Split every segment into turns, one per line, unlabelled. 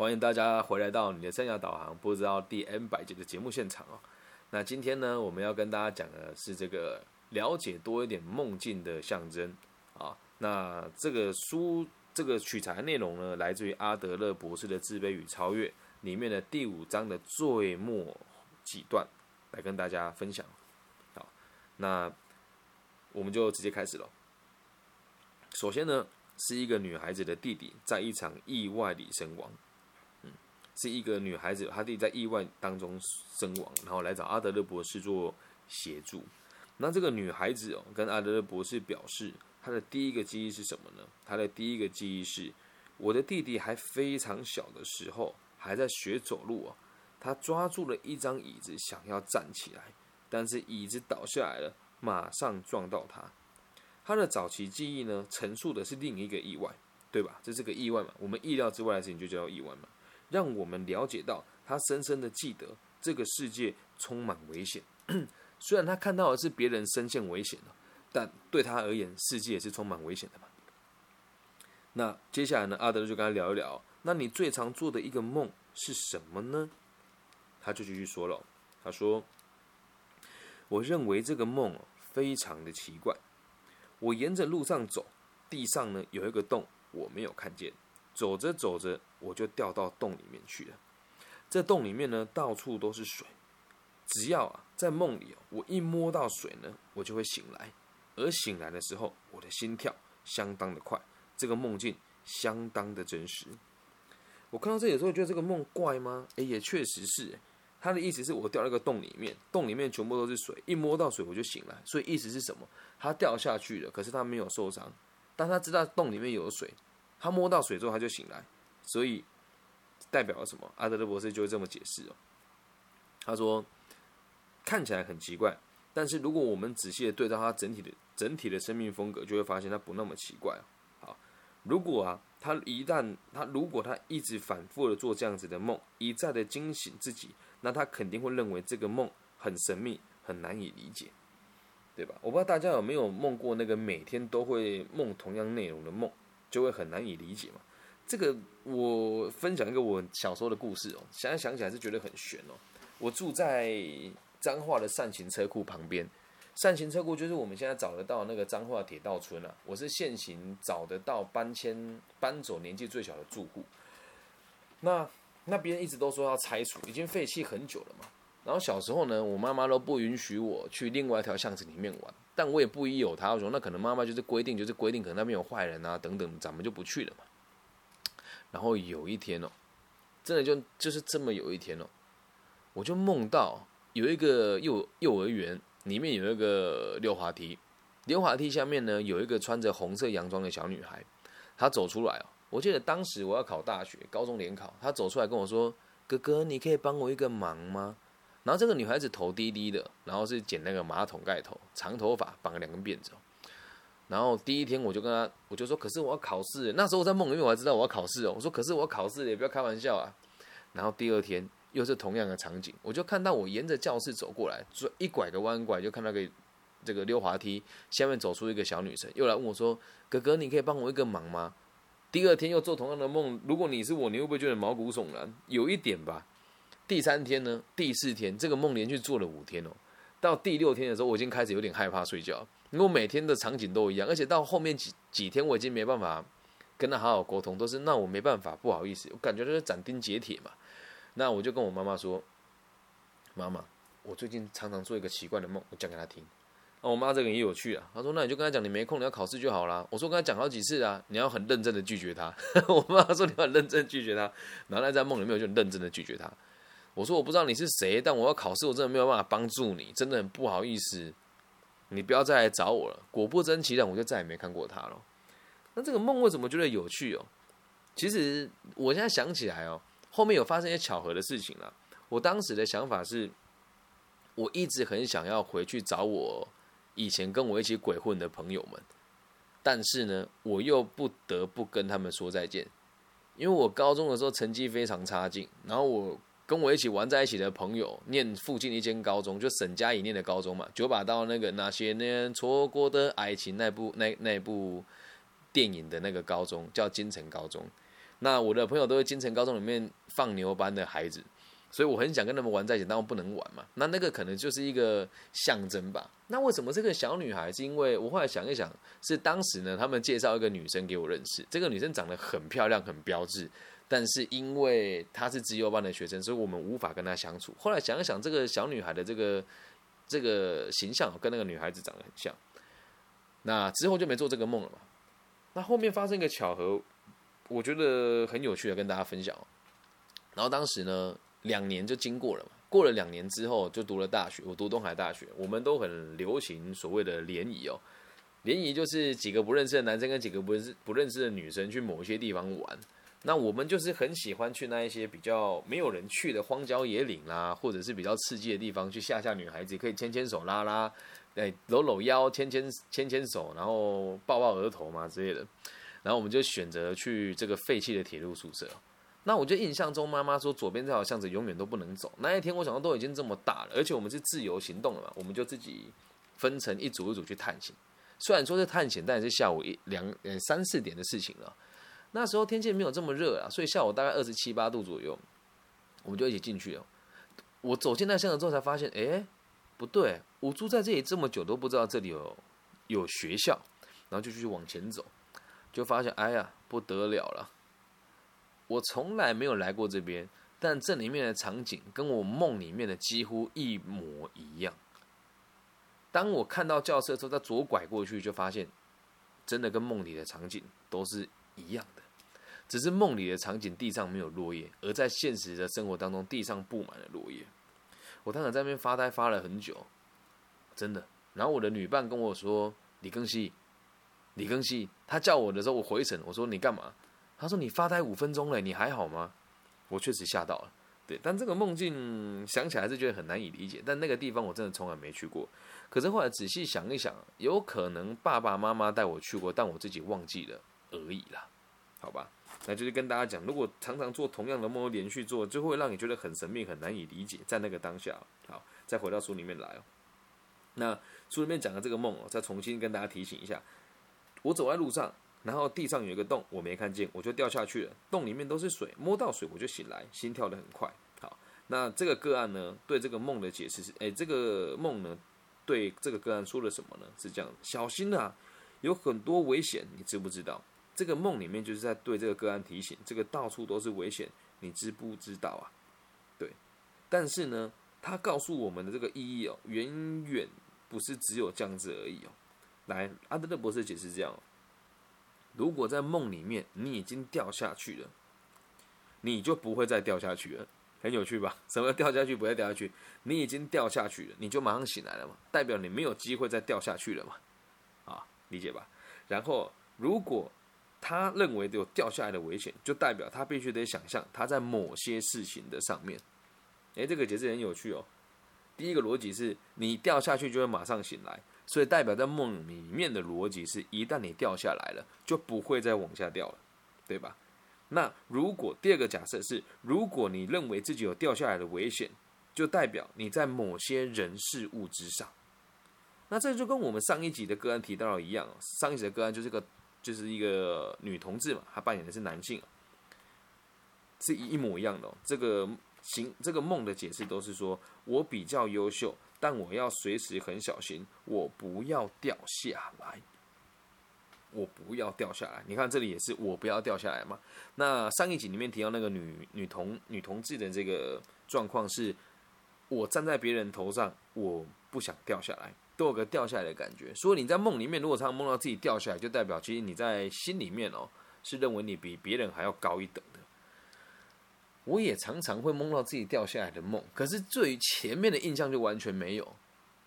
欢迎大家回来到你的生涯导航，不知道第 N 百集的节目现场哦。那今天呢，我们要跟大家讲的是这个了解多一点梦境的象征啊。那这个书这个取材内容呢，来自于阿德勒博士的《自卑与超越》里面的第五章的最末几段，来跟大家分享。好，那我们就直接开始了。首先呢，是一个女孩子的弟弟在一场意外里身亡。是一个女孩子，她弟在意外当中身亡，然后来找阿德勒博士做协助。那这个女孩子哦，跟阿德勒博士表示，她的第一个记忆是什么呢？她的第一个记忆是，我的弟弟还非常小的时候，还在学走路哦，他抓住了一张椅子想要站起来，但是椅子倒下来了，马上撞到他。他的早期记忆呢，陈述的是另一个意外，对吧？这是个意外嘛？我们意料之外的事情就叫意外嘛？让我们了解到，他深深的记得这个世界充满危险。虽然他看到的是别人身陷危险，但对他而言，世界也是充满危险的嘛。那接下来呢？阿德就跟他聊一聊。那你最常做的一个梦是什么呢？他就继续说了。他说：“我认为这个梦非常的奇怪。我沿着路上走，地上呢有一个洞，我没有看见。”走着走着，我就掉到洞里面去了。这洞里面呢，到处都是水。只要啊，在梦里我一摸到水呢，我就会醒来。而醒来的时候，我的心跳相当的快。这个梦境相当的真实。我看到这里的时候，觉得这个梦怪吗？诶，也确实是。他的意思是我掉了一个洞里面，洞里面全部都是水，一摸到水我就醒来。所以意思是什么？他掉下去了，可是他没有受伤。但他知道洞里面有水。他摸到水之后，他就醒来，所以代表了什么？阿德勒博士就会这么解释哦。他说，看起来很奇怪，但是如果我们仔细的对照他整体的整体的生命风格，就会发现他不那么奇怪。好，如果啊，他一旦他如果他一直反复的做这样子的梦，一再的惊醒自己，那他肯定会认为这个梦很神秘，很难以理解，对吧？我不知道大家有没有梦过那个每天都会梦同样内容的梦。就会很难以理解嘛。这个我分享一个我小时候的故事哦，现在想起来是觉得很悬哦。我住在彰化的善行车库旁边，善行车库就是我们现在找得到那个彰化铁道村啊。我是现行找得到搬迁搬走年纪最小的住户。那那边一直都说要拆除，已经废弃很久了嘛。然后小时候呢，我妈妈都不允许我去另外一条巷子里面玩。但我也不一有他，我说那可能妈妈就是规定，就是规定，可能那边有坏人啊等等，咱们就不去了嘛。然后有一天哦，真的就就是这么有一天哦，我就梦到有一个幼幼儿园里面有一个溜滑梯，溜滑梯下面呢有一个穿着红色洋装的小女孩，她走出来哦。我记得当时我要考大学，高中联考，她走出来跟我说：“哥哥，你可以帮我一个忙吗？”然后这个女孩子头低低的，然后是剪那个马桶盖头，长头发，绑了两根辫子。然后第一天我就跟她，我就说：“可是我要考试。”那时候我在梦里面我还知道我要考试哦。我说：“可是我要考试，也不要开玩笑啊。”然后第二天又是同样的场景，我就看到我沿着教室走过来，转一拐个弯拐，就看到个这个溜滑梯下面走出一个小女生，又来问我说：“哥哥，你可以帮我一个忙吗？”第二天又做同样的梦，如果你是我，你会不会觉得毛骨悚然？有一点吧。第三天呢，第四天，这个梦连续做了五天哦。到第六天的时候，我已经开始有点害怕睡觉，因为每天的场景都一样，而且到后面几几天，我已经没办法跟他好好沟通，都是那我没办法，不好意思，我感觉就是斩钉截铁嘛。那我就跟我妈妈说：“妈妈，我最近常常做一个奇怪的梦，我讲给她听。”那我妈这个人也有趣啊，她说：“那你就跟她讲，你没空，你要考试就好啦。”我说：“跟她讲好几次啊，你要很认真的拒绝她。”我妈说：“你要很认真拒绝她。”然后在梦里面我就认真的拒绝她。我说我不知道你是谁，但我要考试，我真的没有办法帮助你，真的很不好意思，你不要再来找我了。果不真其然，我就再也没看过他了。那这个梦为什么觉得有趣哦？其实我现在想起来哦，后面有发生一些巧合的事情了。我当时的想法是，我一直很想要回去找我以前跟我一起鬼混的朋友们，但是呢，我又不得不跟他们说再见，因为我高中的时候成绩非常差劲，然后我。跟我一起玩在一起的朋友，念附近一间高中，就沈佳宜念的高中嘛。九把刀那个那些年错过的爱情那部那那部电影的那个高中叫金城高中。那我的朋友都是金城高中里面放牛班的孩子。所以我很想跟他们玩在一起，但我不能玩嘛。那那个可能就是一个象征吧。那为什么这个小女孩？是因为我后来想一想，是当时呢，他们介绍一个女生给我认识。这个女生长得很漂亮，很标致，但是因为她是自优班的学生，所以我们无法跟她相处。后来想一想，这个小女孩的这个这个形象跟那个女孩子长得很像。那之后就没做这个梦了嘛。那后面发生一个巧合，我觉得很有趣的跟大家分享哦。然后当时呢。两年就经过了嘛，过了两年之后就读了大学。我读东海大学，我们都很流行所谓的联谊哦。联谊就是几个不认识的男生跟几个不认识不认识的女生去某一些地方玩。那我们就是很喜欢去那一些比较没有人去的荒郊野岭啦，或者是比较刺激的地方去吓吓女孩子，可以牵牵手、拉拉，哎，搂搂腰、牵牵牵牵手，然后抱抱额头嘛之类的。然后我们就选择去这个废弃的铁路宿舍。那我就印象中，妈妈说左边这条巷子永远都不能走。那一天，我想到都已经这么大了，而且我们是自由行动了嘛，我们就自己分成一组一组去探险。虽然说是探险，但也是下午一两三四点的事情了。那时候天气没有这么热啊，所以下午大概二十七八度左右，我们就一起进去了。我走进那巷子之后，才发现，哎，不对，我住在这里这么久都不知道这里有有学校，然后就继续往前走，就发现，哎呀，不得了了。我从来没有来过这边，但这里面的场景跟我梦里面的几乎一模一样。当我看到教室的时候，再左拐过去，就发现真的跟梦里的场景都是一样的，只是梦里的场景地上没有落叶，而在现实的生活当中，地上布满了落叶。我当时在那边发呆发了很久，真的。然后我的女伴跟我说：“李庚希，李庚希。”他叫我的时候，我回神，我说：“你干嘛？”他说：“你发呆五分钟了，你还好吗？”我确实吓到了，对。但这个梦境想起来是觉得很难以理解。但那个地方我真的从来没去过。可是后来仔细想一想，有可能爸爸妈妈带我去过，但我自己忘记了而已啦。好吧，那就是跟大家讲，如果常常做同样的梦，连续做，就会让你觉得很神秘、很难以理解。在那个当下，好，再回到书里面来哦。那书里面讲的这个梦哦，再重新跟大家提醒一下：我走在路上。然后地上有一个洞，我没看见，我就掉下去了。洞里面都是水，摸到水我就醒来，心跳的很快。好，那这个个案呢，对这个梦的解释是：哎，这个梦呢，对这个个案说了什么呢？是这样，小心啊，有很多危险，你知不知道？这个梦里面就是在对这个个案提醒，这个到处都是危险，你知不知道啊？对，但是呢，他告诉我们的这个意义哦，远远不是只有这样子而已哦。来，阿德勒博士解释这样。如果在梦里面你已经掉下去了，你就不会再掉下去了，很有趣吧？什么掉下去不会掉下去？你已经掉下去了，你就马上醒来了嘛，代表你没有机会再掉下去了嘛？啊，理解吧？然后如果他认为有掉下来的危险，就代表他必须得想象他在某些事情的上面。诶，这个解释很有趣哦。第一个逻辑是你掉下去就会马上醒来。所以代表在梦里面的逻辑是，一旦你掉下来了，就不会再往下掉了，对吧？那如果第二个假设是，如果你认为自己有掉下来的危险，就代表你在某些人事物之上。那这就跟我们上一集的个案提到的一样，上一集的个案就是个就是一个女同志嘛，她扮演的是男性，是一模一样的。这个行这个梦的解释都是说我比较优秀。但我要随时很小心，我不要掉下来，我不要掉下来。你看这里也是，我不要掉下来嘛。那上一集里面提到那个女女同女同志的这个状况是，我站在别人头上，我不想掉下来，都有个掉下来的感觉。所以你在梦里面，如果常常梦到自己掉下来，就代表其实你在心里面哦，是认为你比别人还要高一等的。我也常常会梦到自己掉下来的梦，可是对于前面的印象就完全没有。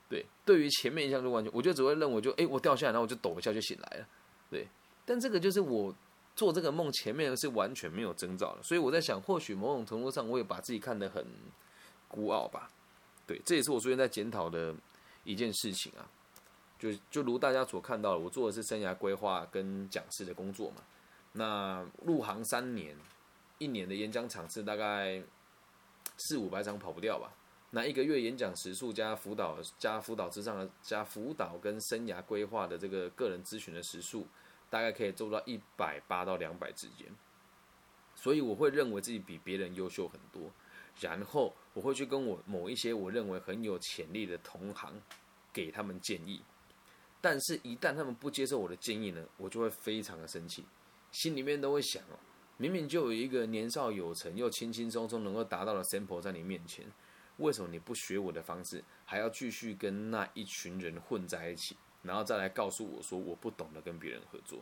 对，对于前面印象就完全，我就只会认为就哎，我掉下来，然后我就抖一下就醒来了。对，但这个就是我做这个梦前面是完全没有征兆的，所以我在想，或许某种程度上我也把自己看得很孤傲吧。对，这也是我昨天在检讨的一件事情啊。就就如大家所看到的，我做的是生涯规划跟讲师的工作嘛。那入行三年。一年的演讲场次大概四五百场跑不掉吧？那一个月演讲时数加辅导加辅导之上的加辅导跟生涯规划的这个个人咨询的时数，大概可以做到一百八到两百之间。所以我会认为自己比别人优秀很多，然后我会去跟我某一些我认为很有潜力的同行给他们建议，但是，一旦他们不接受我的建议呢，我就会非常的生气，心里面都会想哦，明明就有一个年少有成又轻轻松松能够达到的 sample 在你面前，为什么你不学我的方式，还要继续跟那一群人混在一起，然后再来告诉我说我不懂得跟别人合作？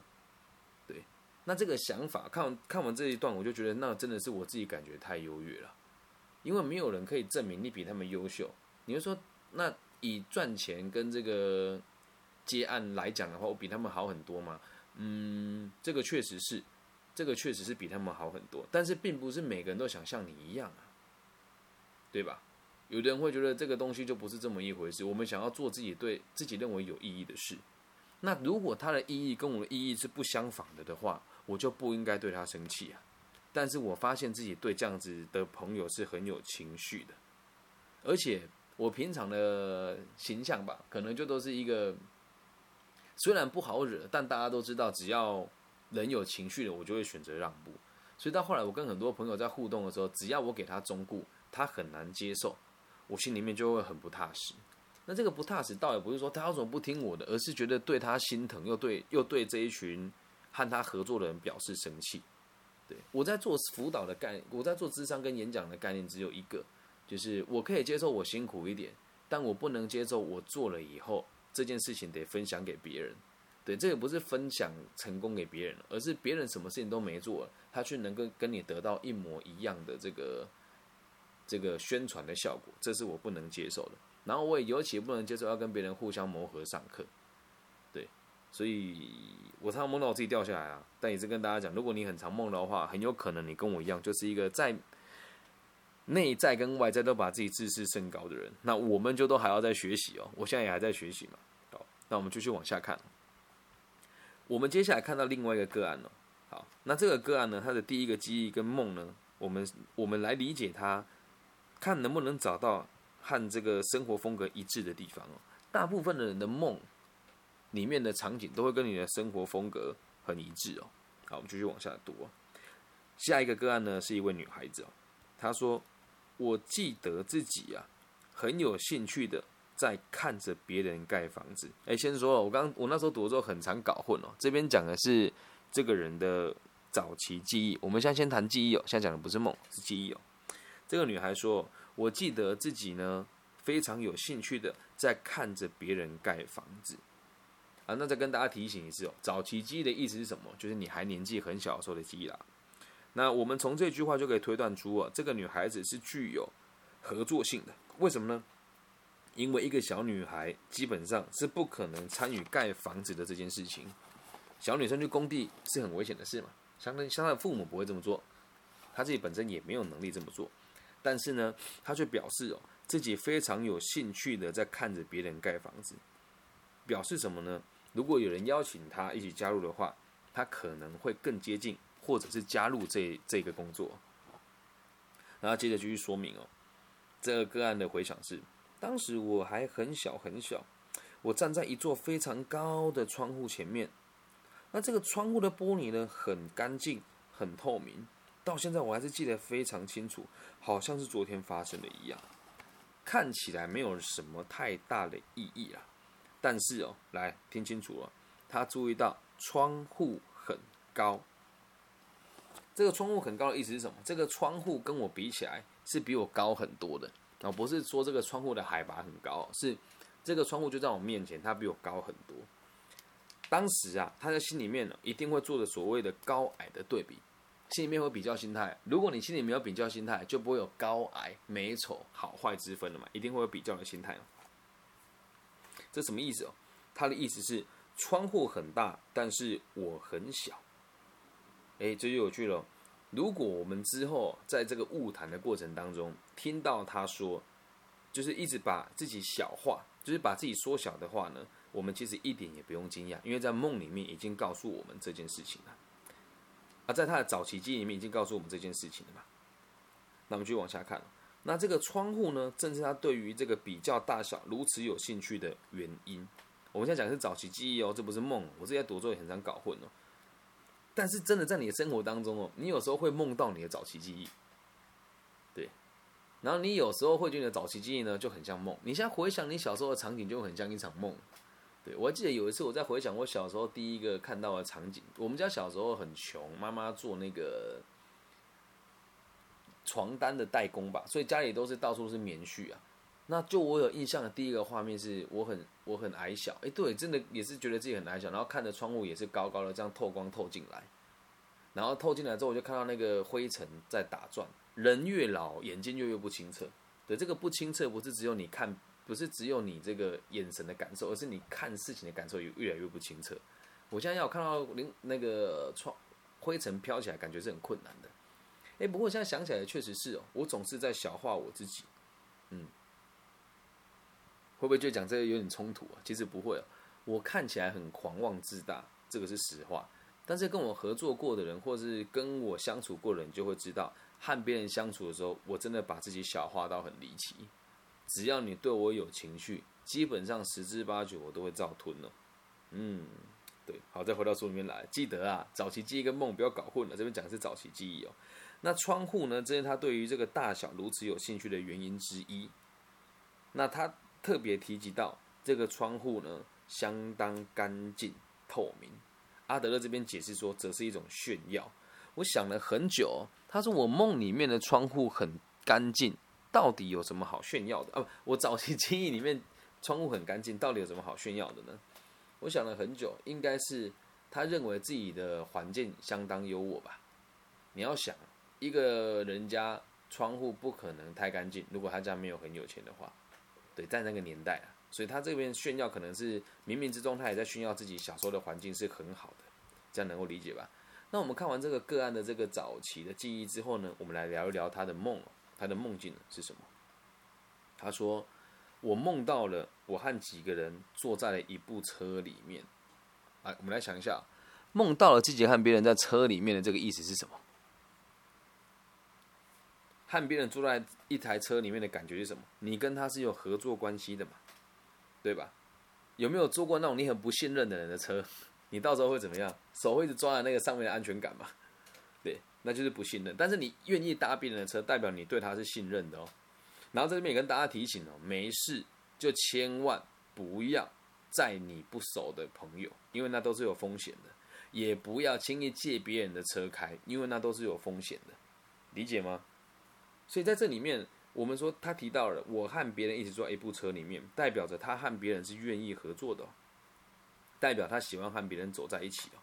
对。那这个想法，看完看完这一段，我就觉得那真的是我自己感觉太优越了，因为没有人可以证明你比他们优秀。你就说，那以赚钱跟这个接案来讲的话，我比他们好很多吗？嗯，这个确实是，这个确实是比他们好很多。但是并不是每个人都想像你一样啊，对吧？有的人会觉得这个东西就不是这么一回事。我们想要做自己对自己认为有意义的事，那如果它的意义跟我的意义是不相仿的的话，我就不应该对他生气啊！但是我发现自己对这样子的朋友是很有情绪的，而且我平常的形象吧，可能就都是一个虽然不好惹，但大家都知道，只要人有情绪的，我就会选择让步。所以到后来，我跟很多朋友在互动的时候，只要我给他忠顾，他很难接受，我心里面就会很不踏实。那这个不踏实，倒也不是说他为什么不听我的，而是觉得对他心疼，又对又对这一群。和他合作的人表示生气，我在做辅导的概，我在做智商跟演讲的概念只有一个，就是我可以接受我辛苦一点，但我不能接受我做了以后这件事情得分享给别人，对，这个不是分享成功给别人，而是别人什么事情都没做，他却能够跟你得到一模一样的这个这个宣传的效果，这是我不能接受的。然后我也尤其不能接受要跟别人互相磨合上课。所以我常常梦到我自己掉下来啊，但也是跟大家讲，如果你很常梦的话，很有可能你跟我一样，就是一个在内在跟外在都把自己自视甚高的人。那我们就都还要在学习哦，我现在也还在学习嘛。好，那我们继续往下看。我们接下来看到另外一个个案哦。好，那这个个案呢，它的第一个记忆跟梦呢，我们我们来理解它，看能不能找到和这个生活风格一致的地方哦。大部分的人的梦。里面的场景都会跟你的生活风格很一致哦。好，我们继续往下读。下一个个案呢，是一位女孩子哦。她说：“我记得自己啊，很有兴趣的在看着别人盖房子。”哎，先说，我刚我那时候读的时候很常搞混哦。这边讲的是这个人的早期记忆，我们现在先谈记忆哦。现在讲的不是梦，是记忆哦。这个女孩说：“我记得自己呢，非常有兴趣的在看着别人盖房子。”啊，那再跟大家提醒一次哦，早期记忆的意思是什么？就是你还年纪很小时候的记忆啦。那我们从这句话就可以推断出啊，这个女孩子是具有合作性的。为什么呢？因为一个小女孩基本上是不可能参与盖房子的这件事情。小女生去工地是很危险的事嘛，相当相当父母不会这么做，她自己本身也没有能力这么做。但是呢，她却表示哦，自己非常有兴趣的在看着别人盖房子，表示什么呢？如果有人邀请他一起加入的话，他可能会更接近，或者是加入这这个工作。然后接着继续说明哦，这个个案的回想是：当时我还很小很小，我站在一座非常高的窗户前面，那这个窗户的玻璃呢很干净、很透明，到现在我还是记得非常清楚，好像是昨天发生的一样，看起来没有什么太大的意义啊。但是哦，来听清楚了，他注意到窗户很高。这个窗户很高的意思是什么？这个窗户跟我比起来是比我高很多的啊，不是说这个窗户的海拔很高，是这个窗户就在我面前，它比我高很多。当时啊，他在心里面呢，一定会做的所谓的高矮的对比，心里面会比较心态。如果你心里没有比较心态，就不会有高矮、美丑、好坏之分了嘛，一定会有比较的心态这什么意思哦？他的意思是窗户很大，但是我很小。哎，这就有趣了。如果我们之后在这个误谈的过程当中听到他说，就是一直把自己小化，就是把自己缩小的话呢，我们其实一点也不用惊讶，因为在梦里面已经告诉我们这件事情了。啊，在他的早期记忆里面已经告诉我们这件事情了嘛？那我们继续往下看。那这个窗户呢，正是他对于这个比较大小如此有兴趣的原因。我们现在讲的是早期记忆哦，这不是梦。我之前读作也很常搞混哦。但是真的在你的生活当中哦，你有时候会梦到你的早期记忆，对，然后你有时候会觉得早期记忆呢就很像梦。你现在回想你小时候的场景，就很像一场梦。对我记得有一次我在回想我小时候第一个看到的场景，我们家小时候很穷，妈妈做那个床单的代工吧，所以家里都是到处是棉絮啊。那就我有印象的第一个画面是我很我很矮小，哎，对，真的也是觉得自己很矮小，然后看着窗户也是高高的，这样透光透进来，然后透进来之后，我就看到那个灰尘在打转。人越老，眼睛就越不清澈。对，这个不清澈不是只有你看，不是只有你这个眼神的感受，而是你看事情的感受也越来越不清澈。我现在要看到零那个窗灰尘飘起来，感觉是很困难的。哎，不过现在想起来确实是哦，我总是在小化我自己，嗯。会不会就讲这个有点冲突啊？其实不会哦，我看起来很狂妄自大，这个是实话。但是跟我合作过的人，或是跟我相处过的人，就会知道，和别人相处的时候，我真的把自己小化到很离奇。只要你对我有情绪，基本上十之八九我都会照吞了。嗯，对，好，再回到书里面来，记得啊，早期记忆跟梦不要搞混了。这边讲的是早期记忆哦。那窗户呢？这是他对于这个大小如此有兴趣的原因之一。那他。特别提及到这个窗户呢，相当干净透明。阿德勒这边解释说，则是一种炫耀。我想了很久，他说我梦里面的窗户很干净，到底有什么好炫耀的？啊，我早期 记忆里面窗户很干净，到底有什么好炫耀的呢？我想了很久，应该是他认为自己的环境相当优渥吧。你要想，一个人家窗户不可能太干净，如果他家没有很有钱的话。对，在那个年代啊，所以他这边炫耀可能是冥冥之中，他也在炫耀自己小时候的环境是很好的，这样能够理解吧？那我们看完这个个案的这个早期的记忆之后呢，我们来聊一聊他的梦，他的梦境是什么？他说：“我梦到了我和几个人坐在了一部车里面。”来，我们来想一下，梦到了自己和别人在车里面的这个意思是什么？和别人坐在一台车里面的感觉是什么？你跟他是有合作关系的嘛，对吧？有没有坐过那种你很不信任的人的车？你到时候会怎么样？手会一直抓在那个上面的安全感嘛？对，那就是不信任。但是你愿意搭别人的车，代表你对他是信任的哦。然后在这边也跟大家提醒哦，没事就千万不要载你不熟的朋友，因为那都是有风险的。也不要轻易借别人的车开，因为那都是有风险的。理解吗？所以在这里面，我们说他提到了我和别人一起坐一部车里面，代表着他和别人是愿意合作的，代表他喜欢和别人走在一起哦。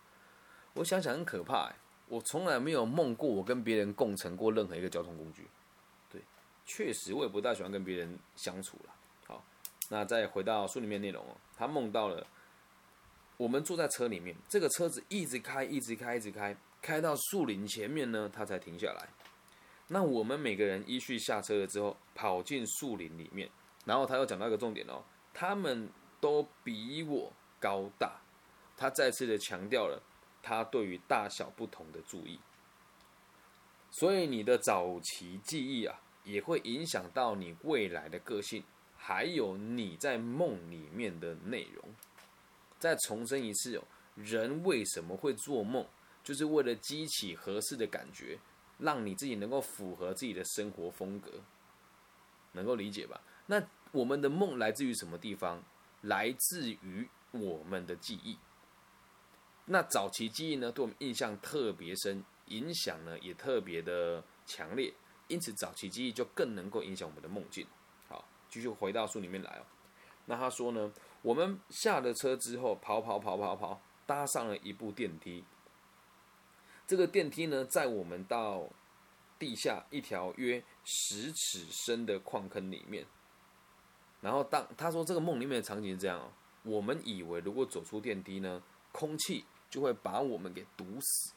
我想想很可怕，我从来没有梦过我跟别人共乘过任何一个交通工具。对，确实我也不大喜欢跟别人相处了。好，那再回到书里面内容哦，他梦到了我们坐在车里面，这个车子一直开，一直开，一直开，开到树林前面呢，他才停下来。那我们每个人依序下车了之后，跑进树林里面，然后他又讲到一个重点哦，他们都比我高大，他再次的强调了他对于大小不同的注意，所以你的早期记忆啊，也会影响到你未来的个性，还有你在梦里面的内容。再重申一次哦，人为什么会做梦，就是为了激起合适的感觉。让你自己能够符合自己的生活风格，能够理解吧？那我们的梦来自于什么地方？来自于我们的记忆。那早期记忆呢，对我们印象特别深，影响呢也特别的强烈，因此早期记忆就更能够影响我们的梦境。好，继续回到书里面来哦。那他说呢，我们下了车之后，跑跑跑跑跑，搭上了一部电梯。这个电梯呢，在我们到地下一条约十尺深的矿坑里面。然后当他说这个梦里面的场景是这样哦，我们以为如果走出电梯呢，空气就会把我们给堵死。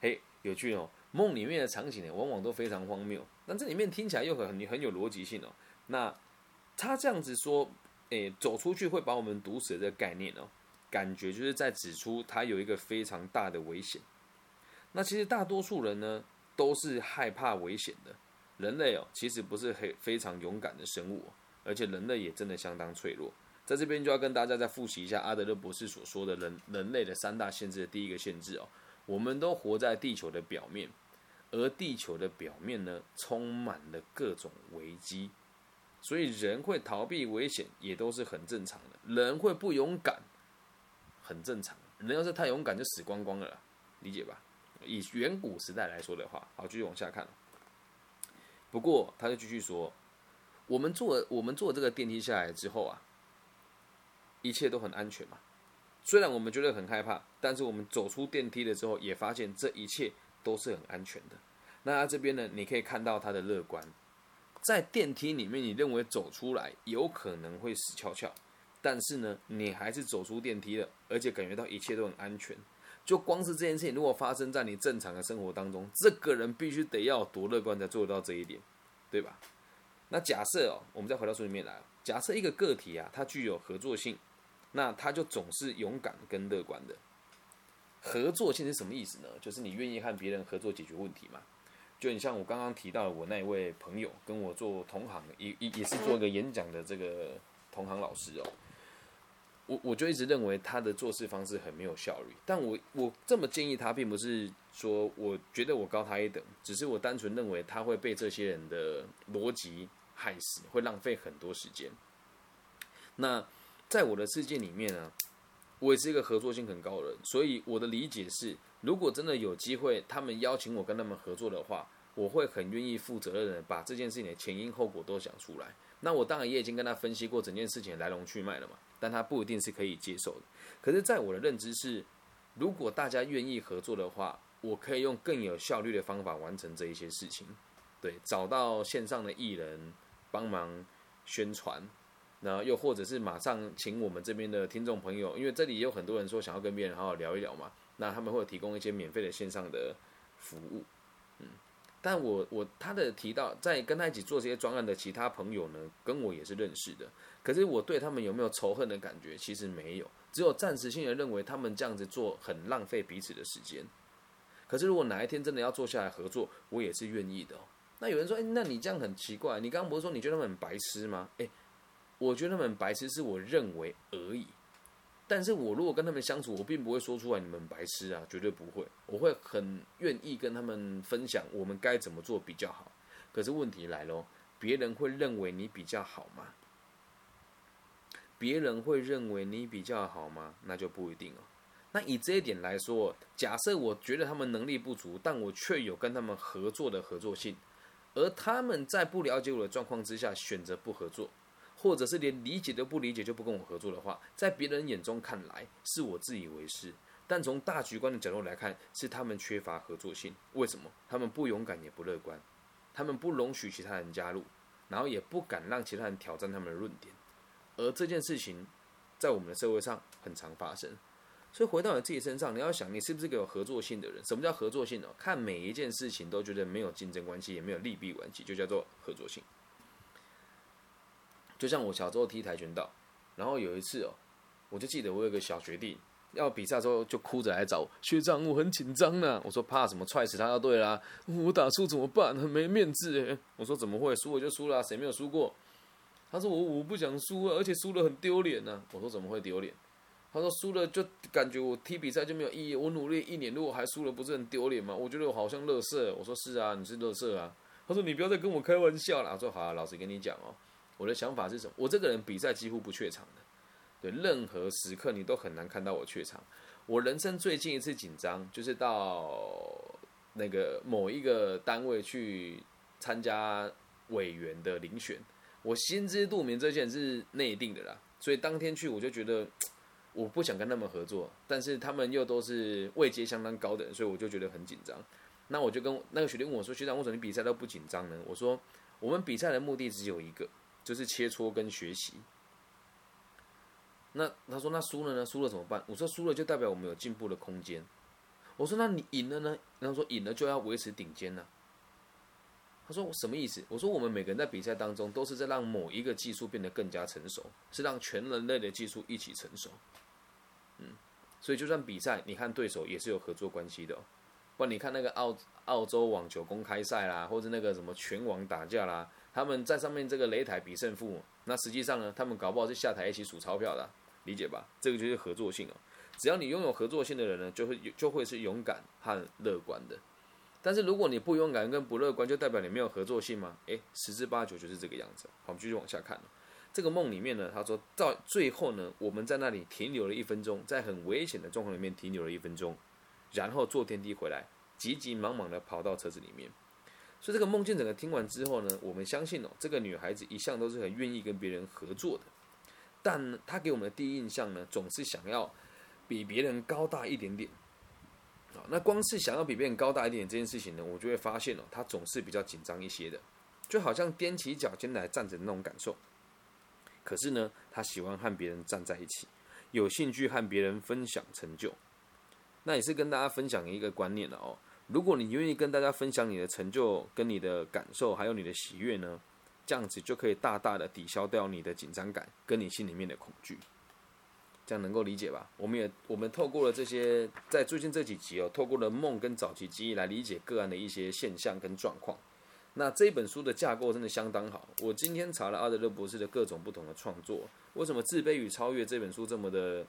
嘿，有趣哦！梦里面的场景呢，往往都非常荒谬，但这里面听起来又很很有逻辑性哦。那他这样子说，诶，走出去会把我们堵死的这个概念哦，感觉就是在指出他有一个非常大的危险。那其实大多数人呢都是害怕危险的，人类哦其实不是很非常勇敢的生物，而且人类也真的相当脆弱。在这边就要跟大家再复习一下阿德勒博士所说的人人类的三大限制的第一个限制哦，我们都活在地球的表面，而地球的表面呢，充满了各种危机，所以人会逃避危险也都是很正常的。人会不勇敢，很正常。人要是太勇敢，就死光光了，理解吧？以远古时代来说的话，好，继续往下看。不过他就继续说，我们坐我们坐这个电梯下来之后啊，一切都很安全嘛。虽然我们觉得很害怕，但是我们走出电梯了之后，也发现这一切都是很安全的。那他这边呢，你可以看到他的乐观，在电梯里面，你认为走出来有可能会死翘翘，但是呢，你还是走出电梯了，而且感觉到一切都很安全。就光是这件事情，如果发生在你正常的生活当中，这个人必须得要多乐观才做得到这一点，对吧？那假设哦，我们再回到书里面来，假设一个个体啊，它具有合作性。那他就总是勇敢跟乐观的。合作性是什么意思呢？就是你愿意和别人合作解决问题嘛。就你像我刚刚提到的，我那一位朋友跟我做同行，也也也是做一个演讲的这个同行老师哦。我我就一直认为他的做事方式很没有效率。但我我这么建议他，并不是说我觉得我高他一等，只是我单纯认为他会被这些人的逻辑害死，会浪费很多时间。那。在我的世界里面呢，我也是一个合作性很高的人，所以我的理解是，如果真的有机会，他们邀请我跟他们合作的话，我会很愿意负责任的把这件事情的前因后果都想出来。那我当然也已经跟他分析过整件事情的来龙去脉了嘛，但他不一定是可以接受的。可是，在我的认知是，如果大家愿意合作的话，我可以用更有效率的方法完成这一些事情。对，找到线上的艺人帮忙宣传。然后又或者是马上请我们这边的听众朋友，因为这里也有很多人说想要跟别人好好聊一聊嘛，那他们会提供一些免费的线上的服务，嗯，但我我他的提到在跟他一起做这些专案的其他朋友呢，跟我也是认识的，可是我对他们有没有仇恨的感觉，其实没有，只有暂时性的认为他们这样子做很浪费彼此的时间。可是如果哪一天真的要坐下来合作，我也是愿意的。那有人说，哎，那你这样很奇怪，你刚刚不是说你觉得他们很白痴吗？哎。我觉得他们很白痴是我认为而已，但是我如果跟他们相处，我并不会说出来你们白痴啊，绝对不会，我会很愿意跟他们分享我们该怎么做比较好。可是问题来喽，别人会认为你比较好吗？别人会认为你比较好吗？那就不一定哦。那以这一点来说，假设我觉得他们能力不足，但我却有跟他们合作的合作性，而他们在不了解我的状况之下选择不合作。或者是连理解都不理解就不跟我合作的话，在别人眼中看来是我自以为是，但从大局观的角度来看，是他们缺乏合作性。为什么？他们不勇敢也不乐观，他们不容许其他人加入，然后也不敢让其他人挑战他们的论点。而这件事情在我们的社会上很常发生。所以回到你自己身上，你要想你是不是个有合作性的人？什么叫合作性呢？看每一件事情都觉得没有竞争关系，也没有利弊关系，就叫做合作性。就像我小时候踢跆拳道，然后有一次哦，我就记得我有个小学弟要比赛的时候就哭着来找我，学长，我很紧张呢。我说怕什么，踹死他就对啦。我打输怎么办？很没面子诶。我说怎么会，输我就输了，谁没有输过？他说我我不想输啊，而且输了很丢脸呢。我说怎么会丢脸？他说输了就感觉我踢比赛就没有意义。我努力一年，如果还输了，不是很丢脸吗？我觉得我好像乐色。我说是啊，你是乐色啊。他说你不要再跟我开玩笑了。我说好，啊老实跟你讲哦。我的想法是什么？我这个人比赛几乎不怯场的，对，任何时刻你都很难看到我怯场。我人生最近一次紧张，就是到那个某一个单位去参加委员的遴选，我心知肚明这件事是内定的啦，所以当天去我就觉得我不想跟他们合作，但是他们又都是位阶相当高的人，所以我就觉得很紧张。那我就跟那个学弟问我说：“学长，为什么你比赛都不紧张呢？”我说：“我们比赛的目的只有一个。”就是切磋跟学习。那他说那输了呢？输了怎么办？我说输了就代表我们有进步的空间。我说那你赢了呢？然后说赢了就要维持顶尖呢。他说什么意思？我说我们每个人在比赛当中都是在让某一个技术变得更加成熟，是让全人类的技术一起成熟。嗯，所以就算比赛，你看对手也是有合作关系的。哦不然你看那个澳澳洲网球公开赛啦，或者那个什么拳王打架啦。他们在上面这个擂台比胜负，那实际上呢，他们搞不好是下台一起数钞票的，理解吧？这个就是合作性哦。只要你拥有合作性的人呢，就会就会是勇敢和乐观的。但是如果你不勇敢跟不乐观，就代表你没有合作性吗？诶，十之八九就是这个样子。好，我们继续往下看。这个梦里面呢，他说到最后呢，我们在那里停留了一分钟，在很危险的状况里面停留了一分钟，然后坐电梯回来，急急忙忙的跑到车子里面。所以这个梦境整个听完之后呢，我们相信哦，这个女孩子一向都是很愿意跟别人合作的，但她给我们的第一印象呢，总是想要比别人高大一点点。啊，那光是想要比别人高大一点点这件事情呢，我就会发现哦，她总是比较紧张一些的，就好像踮起脚尖来站着那种感受。可是呢，她喜欢和别人站在一起，有兴趣和别人分享成就。那也是跟大家分享一个观念了哦。如果你愿意跟大家分享你的成就、跟你的感受，还有你的喜悦呢，这样子就可以大大的抵消掉你的紧张感，跟你心里面的恐惧。这样能够理解吧？我们也我们透过了这些，在最近这几集哦，透过了梦跟早期记忆来理解个案的一些现象跟状况。那这本书的架构真的相当好。我今天查了阿德勒博士的各种不同的创作，为什么《自卑与超越》这本书这么的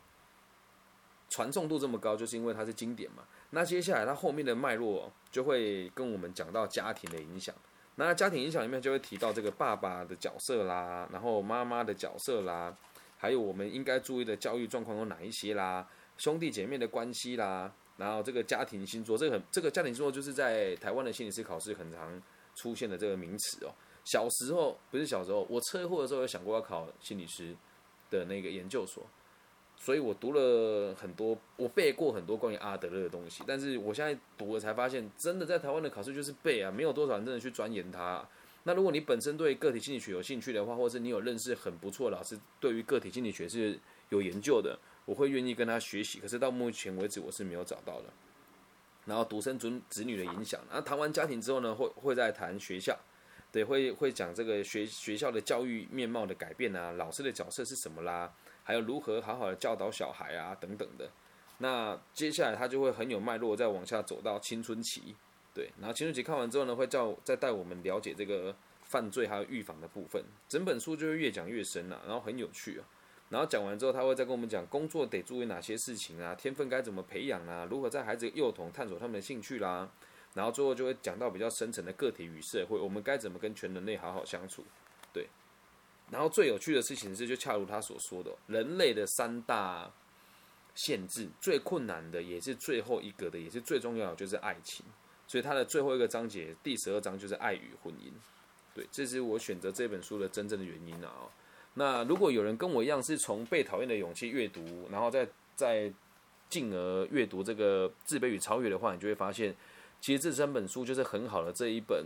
传送度这么高？就是因为它是经典嘛。那接下来它后面的脉络就会跟我们讲到家庭的影响。那家庭影响里面就会提到这个爸爸的角色啦，然后妈妈的角色啦，还有我们应该注意的教育状况有哪一些啦，兄弟姐妹的关系啦，然后这个家庭星座，这个很这个家庭星座就是在台湾的心理师考试很常。出现的这个名词哦，小时候不是小时候，我车祸的时候有想过要考心理师的那个研究所，所以我读了很多，我背过很多关于阿德勒的东西，但是我现在读了才发现，真的在台湾的考试就是背啊，没有多少人真的去钻研它。那如果你本身对个体心理学有兴趣的话，或者是你有认识很不错的老师，对于个体心理学是有研究的，我会愿意跟他学习。可是到目前为止，我是没有找到的。然后独生子子女的影响，那谈完家庭之后呢，会会再谈学校，对，会会讲这个学学校的教育面貌的改变啊，老师的角色是什么啦，还有如何好好的教导小孩啊等等的。那接下来他就会很有脉络，再往下走到青春期，对，然后青春期看完之后呢，会叫再带我们了解这个犯罪还有预防的部分，整本书就会越讲越深了，然后很有趣啊。然后讲完之后，他会再跟我们讲工作得注意哪些事情啊，天分该怎么培养啊，如何在孩子幼童探索他们的兴趣啦。然后最后就会讲到比较深层的个体与社会，我们该怎么跟全人类好好相处。对。然后最有趣的事情是，就恰如他所说的，人类的三大限制，最困难的也是最后一个的，也是最重要的，就是爱情。所以他的最后一个章节，第十二章就是爱与婚姻。对，这是我选择这本书的真正的原因啊。那如果有人跟我一样是从被讨厌的勇气阅读，然后再再进而阅读这个自卑与超越的话，你就会发现，其实这三本书就是很好的这一本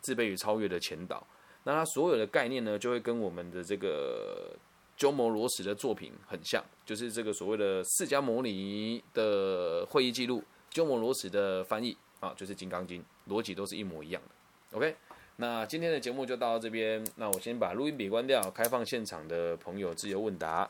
自卑与超越的前导。那它所有的概念呢，就会跟我们的这个鸠摩罗什的作品很像，就是这个所谓的释迦牟尼的会议记录，鸠摩罗什的翻译啊，就是《金刚经》，逻辑都是一模一样的。OK。那今天的节目就到这边，那我先把录音笔关掉，开放现场的朋友自由问答。